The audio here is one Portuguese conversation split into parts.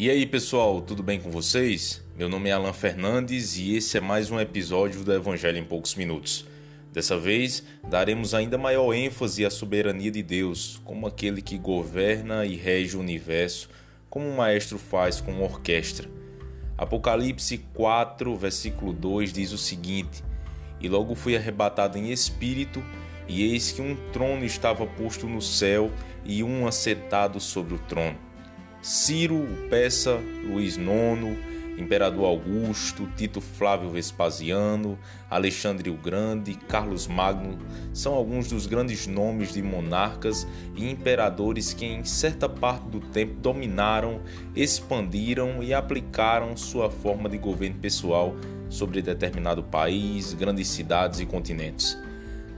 E aí pessoal, tudo bem com vocês? Meu nome é Alan Fernandes e esse é mais um episódio do Evangelho em Poucos Minutos. Dessa vez, daremos ainda maior ênfase à soberania de Deus, como aquele que governa e rege o universo, como um maestro faz com uma orquestra. Apocalipse 4, versículo 2 diz o seguinte: E logo fui arrebatado em espírito, e eis que um trono estava posto no céu e um assentado sobre o trono Ciro, Peça, Luiz IX, Imperador Augusto, Tito Flávio Vespasiano, Alexandre o Grande, Carlos Magno são alguns dos grandes nomes de monarcas e imperadores que em certa parte do tempo dominaram, expandiram e aplicaram sua forma de governo pessoal sobre determinado país, grandes cidades e continentes.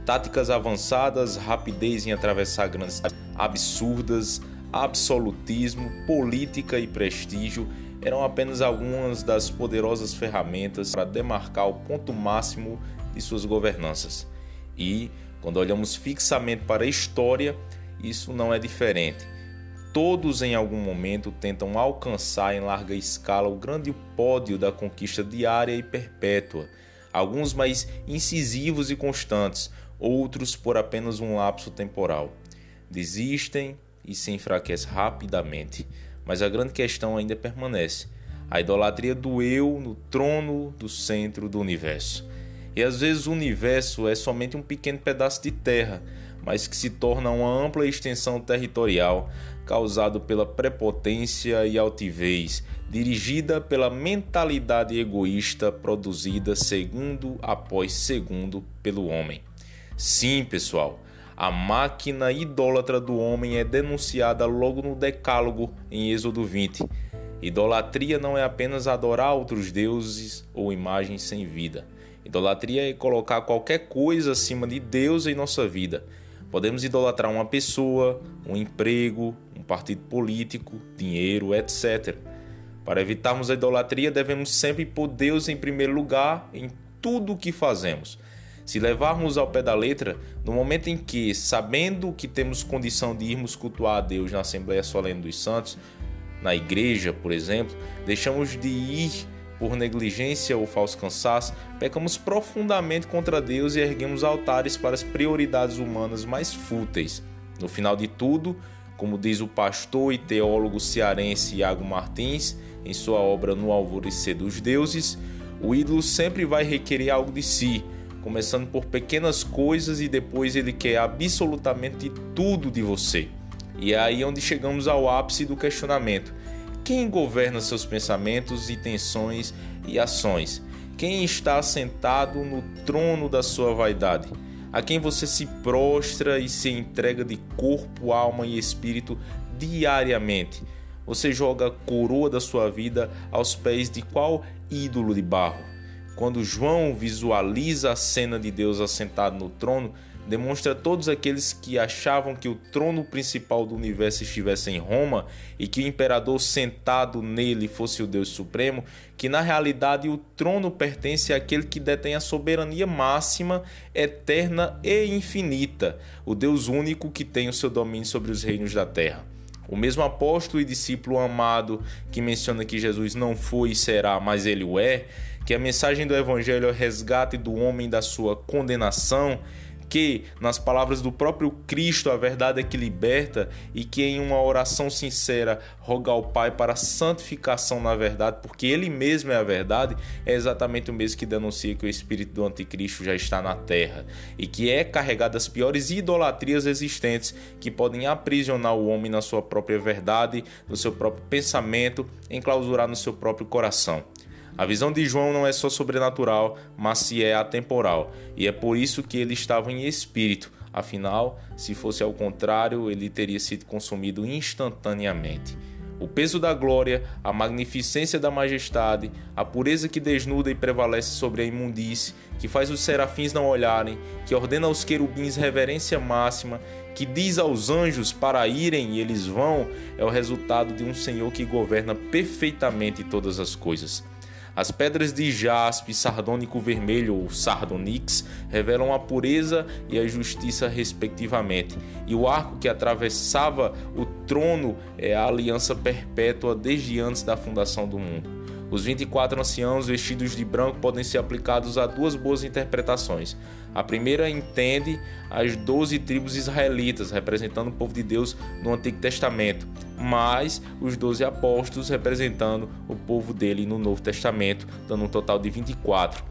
Táticas avançadas, rapidez em atravessar grandes absurdas, absolutismo, política e prestígio eram apenas algumas das poderosas ferramentas para demarcar o ponto máximo de suas governanças. E, quando olhamos fixamente para a história, isso não é diferente. Todos em algum momento tentam alcançar em larga escala o grande pódio da conquista diária e perpétua, alguns mais incisivos e constantes, outros por apenas um lapso temporal. Desistem, e se enfraquece rapidamente. Mas a grande questão ainda permanece: a idolatria do eu no trono do centro do universo. E às vezes o universo é somente um pequeno pedaço de terra, mas que se torna uma ampla extensão territorial causado pela prepotência e altivez, dirigida pela mentalidade egoísta produzida segundo após segundo pelo homem. Sim, pessoal, a máquina idólatra do homem é denunciada logo no Decálogo, em Êxodo 20. Idolatria não é apenas adorar outros deuses ou imagens sem vida. Idolatria é colocar qualquer coisa acima de Deus em nossa vida. Podemos idolatrar uma pessoa, um emprego, um partido político, dinheiro, etc. Para evitarmos a idolatria, devemos sempre pôr Deus em primeiro lugar em tudo o que fazemos. Se levarmos ao pé da letra, no momento em que, sabendo que temos condição de irmos cultuar a Deus na Assembleia Solene dos Santos, na igreja, por exemplo, deixamos de ir por negligência ou falso cansaço, pecamos profundamente contra Deus e erguemos altares para as prioridades humanas mais fúteis. No final de tudo, como diz o pastor e teólogo cearense Iago Martins em sua obra No Alvorecer dos Deuses, o ídolo sempre vai requerer algo de si, começando por pequenas coisas e depois ele quer absolutamente tudo de você. E é aí onde chegamos ao ápice do questionamento: quem governa seus pensamentos, intenções e ações? Quem está sentado no trono da sua vaidade? A quem você se prostra e se entrega de corpo, alma e espírito diariamente? Você joga a coroa da sua vida aos pés de qual ídolo de barro? Quando João visualiza a cena de Deus assentado no trono, demonstra a todos aqueles que achavam que o trono principal do universo estivesse em Roma e que o imperador sentado nele fosse o Deus Supremo, que na realidade o trono pertence àquele que detém a soberania máxima, eterna e infinita, o Deus único que tem o seu domínio sobre os reinos da terra. O mesmo apóstolo e discípulo amado que menciona que Jesus não foi e será, mas ele o é, que a mensagem do Evangelho é o resgate do homem da sua condenação, que, nas palavras do próprio Cristo, a verdade é que liberta e que, em uma oração sincera, roga ao Pai para santificação na verdade, porque Ele mesmo é a verdade, é exatamente o mesmo que denuncia que o espírito do Anticristo já está na terra e que é carregado das piores idolatrias existentes que podem aprisionar o homem na sua própria verdade, no seu próprio pensamento, enclausurar no seu próprio coração. A visão de João não é só sobrenatural, mas se é atemporal, e é por isso que ele estava em espírito. Afinal, se fosse ao contrário, ele teria sido consumido instantaneamente. O peso da glória, a magnificência da majestade, a pureza que desnuda e prevalece sobre a imundície, que faz os serafins não olharem, que ordena aos querubins reverência máxima, que diz aos anjos para irem e eles vão, é o resultado de um Senhor que governa perfeitamente todas as coisas. As pedras de jaspe, sardônico vermelho ou sardonyx revelam a pureza e a justiça respectivamente. E o arco que atravessava o trono é a aliança perpétua desde antes da fundação do mundo. Os 24 anciãos vestidos de branco podem ser aplicados a duas boas interpretações. A primeira entende as 12 tribos israelitas, representando o povo de Deus no Antigo Testamento, mais os 12 apóstolos, representando o povo dele no Novo Testamento, dando um total de 24.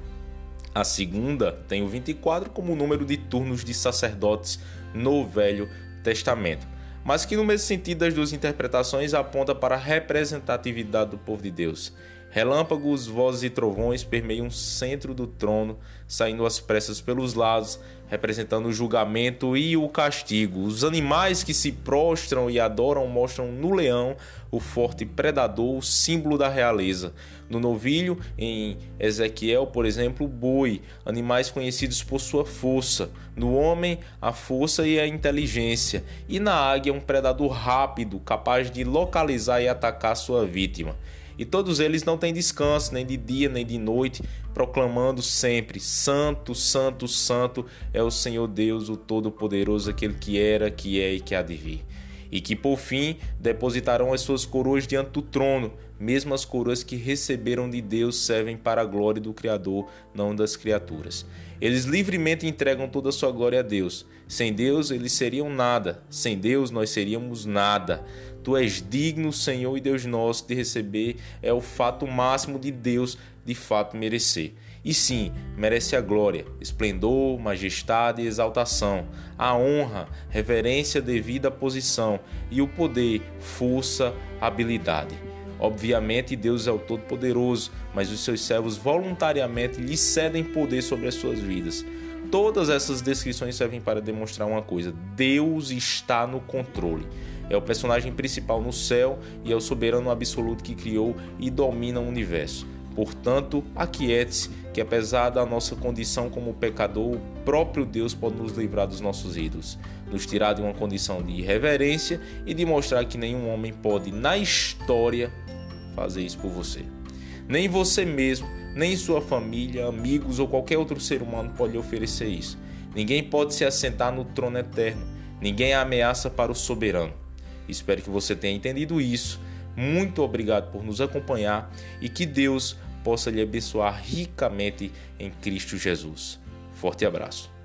A segunda tem o 24 como número de turnos de sacerdotes no Velho Testamento mas que no mesmo sentido das duas interpretações aponta para a representatividade do povo de Deus. Relâmpagos, vozes e trovões permeiam o centro do trono, saindo às pressas pelos lados, representando o julgamento e o castigo. Os animais que se prostram e adoram mostram no leão o forte predador, o símbolo da realeza. No novilho, em Ezequiel, por exemplo, o boi, animais conhecidos por sua força. No homem, a força e a inteligência. E na águia, um predador rápido, capaz de localizar e atacar sua vítima. E todos eles não têm descanso, nem de dia nem de noite, proclamando sempre: Santo, Santo, Santo é o Senhor Deus, o Todo-Poderoso, aquele que era, que é e que há de vir. E que por fim depositarão as suas coroas diante do trono, mesmo as coroas que receberam de Deus servem para a glória do Criador, não das criaturas. Eles livremente entregam toda a sua glória a Deus. Sem Deus, eles seriam nada. Sem Deus, nós seríamos nada. Tu és digno, Senhor e Deus nosso, de receber é o fato máximo de Deus de fato merecer. E sim, merece a glória, esplendor, majestade e exaltação, a honra, reverência devida à posição e o poder, força, habilidade. Obviamente, Deus é o Todo-Poderoso, mas os seus servos voluntariamente lhe cedem poder sobre as suas vidas. Todas essas descrições servem para demonstrar uma coisa: Deus está no controle é o personagem principal no céu e é o soberano absoluto que criou e domina o universo. Portanto, aquiete-se que, apesar da nossa condição como pecador, o próprio Deus pode nos livrar dos nossos ídolos, nos tirar de uma condição de irreverência e de mostrar que nenhum homem pode, na história, fazer isso por você. Nem você mesmo, nem sua família, amigos ou qualquer outro ser humano pode lhe oferecer isso. Ninguém pode se assentar no trono eterno. Ninguém ameaça para o soberano. Espero que você tenha entendido isso. Muito obrigado por nos acompanhar e que Deus possa lhe abençoar ricamente em Cristo Jesus. Forte abraço.